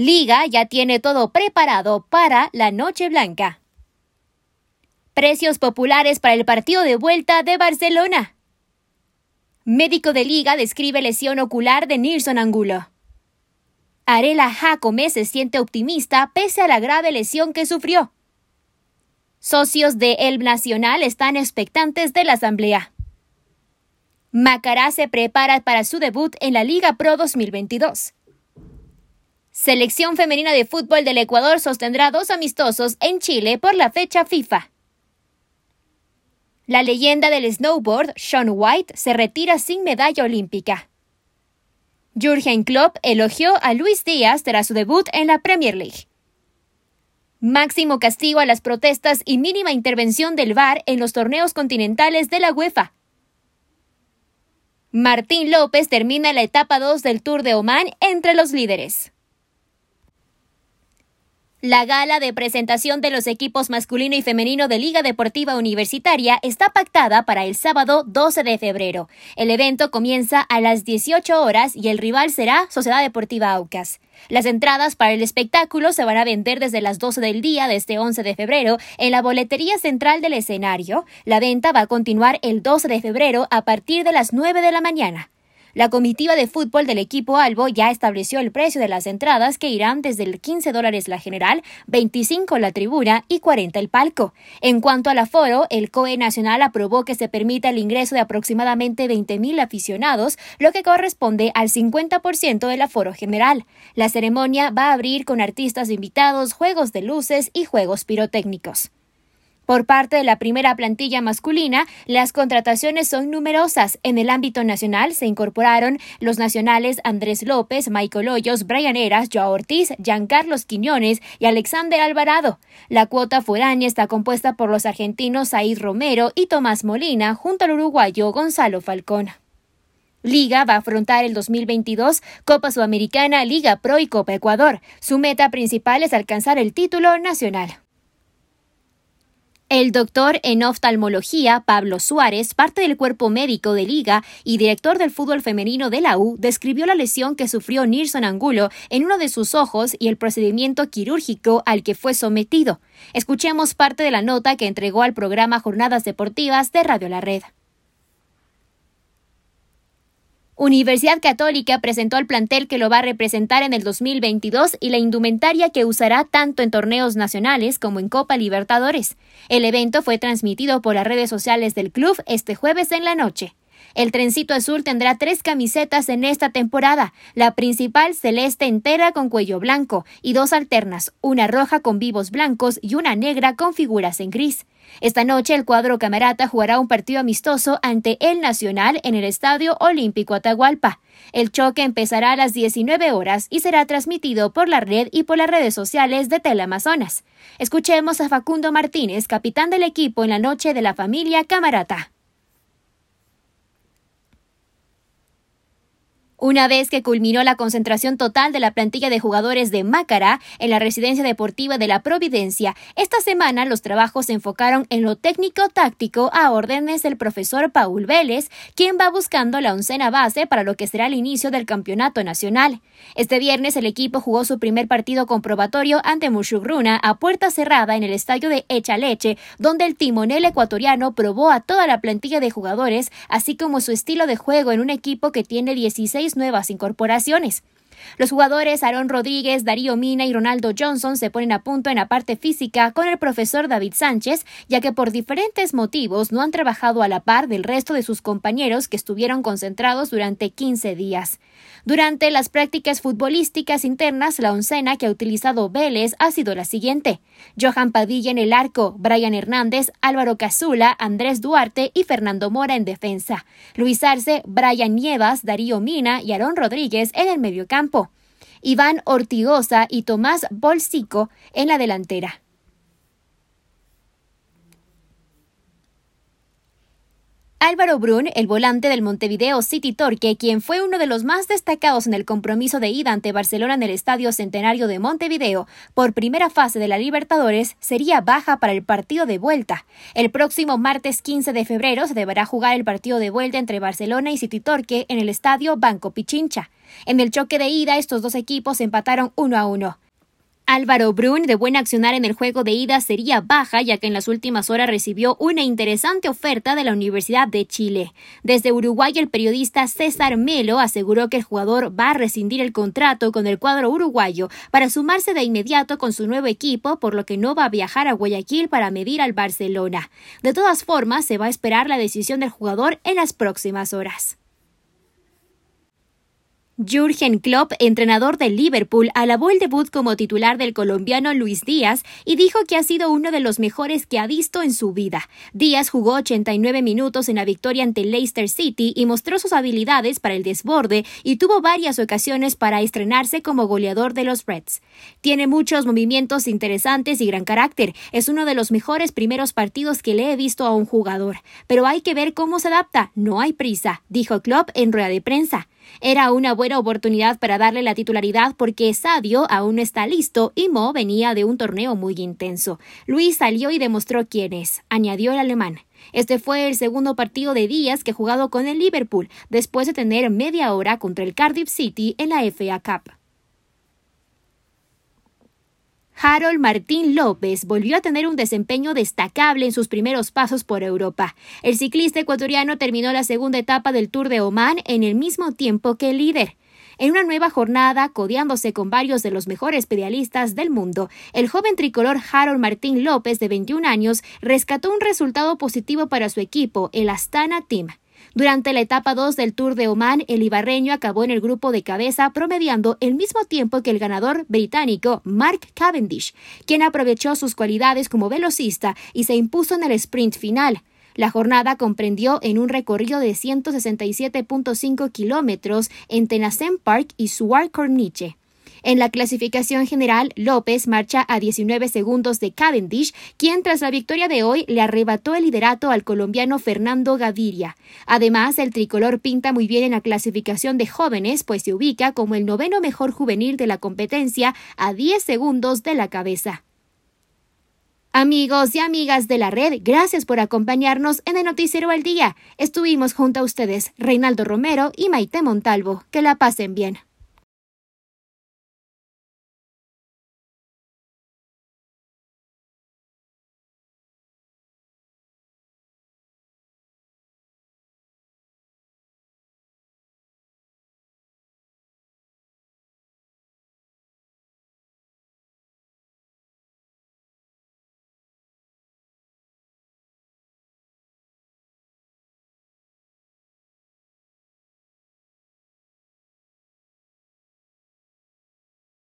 Liga ya tiene todo preparado para la Noche Blanca. Precios populares para el partido de vuelta de Barcelona. Médico de Liga describe lesión ocular de Nilson Angulo. Arela Jacome se siente optimista pese a la grave lesión que sufrió. Socios de El Nacional están expectantes de la asamblea. Macará se prepara para su debut en la Liga Pro 2022. Selección femenina de fútbol del Ecuador sostendrá dos amistosos en Chile por la fecha FIFA. La leyenda del snowboard, Sean White, se retira sin medalla olímpica. Jürgen Klopp elogió a Luis Díaz tras su debut en la Premier League. Máximo castigo a las protestas y mínima intervención del VAR en los torneos continentales de la UEFA. Martín López termina la etapa 2 del Tour de Oman entre los líderes. La gala de presentación de los equipos masculino y femenino de Liga Deportiva Universitaria está pactada para el sábado 12 de febrero. El evento comienza a las 18 horas y el rival será Sociedad Deportiva Aucas. Las entradas para el espectáculo se van a vender desde las 12 del día de este 11 de febrero en la boletería central del escenario. La venta va a continuar el 12 de febrero a partir de las 9 de la mañana. La comitiva de fútbol del equipo Albo ya estableció el precio de las entradas que irán desde el 15 dólares la general, 25 la tribuna y 40 el palco. En cuanto al aforo, el COE Nacional aprobó que se permita el ingreso de aproximadamente 20.000 aficionados, lo que corresponde al 50% del aforo general. La ceremonia va a abrir con artistas invitados, juegos de luces y juegos pirotécnicos. Por parte de la primera plantilla masculina, las contrataciones son numerosas. En el ámbito nacional se incorporaron los nacionales Andrés López, Michael Hoyos, Brian Eras, Joao Ortiz, Giancarlos Quiñones y Alexander Alvarado. La cuota foránea está compuesta por los argentinos Said Romero y Tomás Molina, junto al uruguayo Gonzalo Falcón. Liga va a afrontar el 2022 Copa Sudamericana, Liga Pro y Copa Ecuador. Su meta principal es alcanzar el título nacional. El doctor en oftalmología Pablo Suárez, parte del cuerpo médico de Liga y director del fútbol femenino de la U, describió la lesión que sufrió Nilson Angulo en uno de sus ojos y el procedimiento quirúrgico al que fue sometido. Escuchemos parte de la nota que entregó al programa Jornadas Deportivas de Radio La Red. Universidad Católica presentó al plantel que lo va a representar en el 2022 y la indumentaria que usará tanto en torneos nacionales como en Copa Libertadores. El evento fue transmitido por las redes sociales del club este jueves en la noche. El trencito azul tendrá tres camisetas en esta temporada, la principal celeste entera con cuello blanco y dos alternas, una roja con vivos blancos y una negra con figuras en gris. Esta noche el cuadro camarata jugará un partido amistoso ante el Nacional en el Estadio Olímpico Atahualpa. El choque empezará a las 19 horas y será transmitido por la red y por las redes sociales de Teleamazonas. Escuchemos a Facundo Martínez, capitán del equipo en la noche de la familia Camarata. Una vez que culminó la concentración total de la plantilla de jugadores de Mácara en la residencia deportiva de la Providencia, esta semana los trabajos se enfocaron en lo técnico-táctico a órdenes del profesor Paul Vélez, quien va buscando la oncena base para lo que será el inicio del campeonato nacional. Este viernes el equipo jugó su primer partido comprobatorio ante Mushugruna a puerta cerrada en el estadio de Echaleche, donde el timonel ecuatoriano probó a toda la plantilla de jugadores, así como su estilo de juego en un equipo que tiene 16 nuevas incorporaciones. Los jugadores Aaron Rodríguez, Darío Mina y Ronaldo Johnson se ponen a punto en la parte física con el profesor David Sánchez, ya que por diferentes motivos no han trabajado a la par del resto de sus compañeros que estuvieron concentrados durante 15 días. Durante las prácticas futbolísticas internas, la oncena que ha utilizado Vélez ha sido la siguiente. Johan Padilla en el arco, Brian Hernández, Álvaro Cazula, Andrés Duarte y Fernando Mora en defensa. Luis Arce, Brian Nievas, Darío Mina y Aaron Rodríguez en el mediocampo. Iván Ortigosa y Tomás Bolsico en la delantera. Álvaro Brun, el volante del Montevideo City Torque, quien fue uno de los más destacados en el compromiso de ida ante Barcelona en el Estadio Centenario de Montevideo por primera fase de la Libertadores, sería baja para el partido de vuelta. El próximo martes 15 de febrero se deberá jugar el partido de vuelta entre Barcelona y City Torque en el Estadio Banco Pichincha. En el choque de ida, estos dos equipos empataron uno a uno. Álvaro Brun, de buen accionar en el juego de ida, sería baja, ya que en las últimas horas recibió una interesante oferta de la Universidad de Chile. Desde Uruguay, el periodista César Melo aseguró que el jugador va a rescindir el contrato con el cuadro uruguayo para sumarse de inmediato con su nuevo equipo, por lo que no va a viajar a Guayaquil para medir al Barcelona. De todas formas, se va a esperar la decisión del jugador en las próximas horas. Jürgen Klopp, entrenador del Liverpool, alabó el debut como titular del colombiano Luis Díaz y dijo que ha sido uno de los mejores que ha visto en su vida. Díaz jugó 89 minutos en la victoria ante Leicester City y mostró sus habilidades para el desborde y tuvo varias ocasiones para estrenarse como goleador de los Reds. Tiene muchos movimientos interesantes y gran carácter. Es uno de los mejores primeros partidos que le he visto a un jugador. Pero hay que ver cómo se adapta. No hay prisa, dijo Klopp en rueda de prensa. Era una buena oportunidad para darle la titularidad porque Sadio aún no está listo y Mo venía de un torneo muy intenso. Luis salió y demostró quién es, añadió el alemán. Este fue el segundo partido de Díaz que ha jugado con el Liverpool, después de tener media hora contra el Cardiff City en la FA Cup. Harold Martín López volvió a tener un desempeño destacable en sus primeros pasos por Europa. El ciclista ecuatoriano terminó la segunda etapa del Tour de Oman en el mismo tiempo que el líder. En una nueva jornada, codeándose con varios de los mejores pedalistas del mundo, el joven tricolor Harold Martín López, de 21 años, rescató un resultado positivo para su equipo, el Astana Team. Durante la etapa 2 del Tour de Oman, el ibarreño acabó en el grupo de cabeza promediando el mismo tiempo que el ganador británico Mark Cavendish, quien aprovechó sus cualidades como velocista y se impuso en el sprint final. La jornada comprendió en un recorrido de 167.5 kilómetros entre Nassen Park y Suar Corniche. En la clasificación general, López marcha a 19 segundos de Cavendish, quien tras la victoria de hoy le arrebató el liderato al colombiano Fernando Gaviria. Además, el tricolor pinta muy bien en la clasificación de jóvenes, pues se ubica como el noveno mejor juvenil de la competencia a 10 segundos de la cabeza. Amigos y amigas de la red, gracias por acompañarnos en el Noticiero al Día. Estuvimos junto a ustedes, Reinaldo Romero y Maite Montalvo. Que la pasen bien.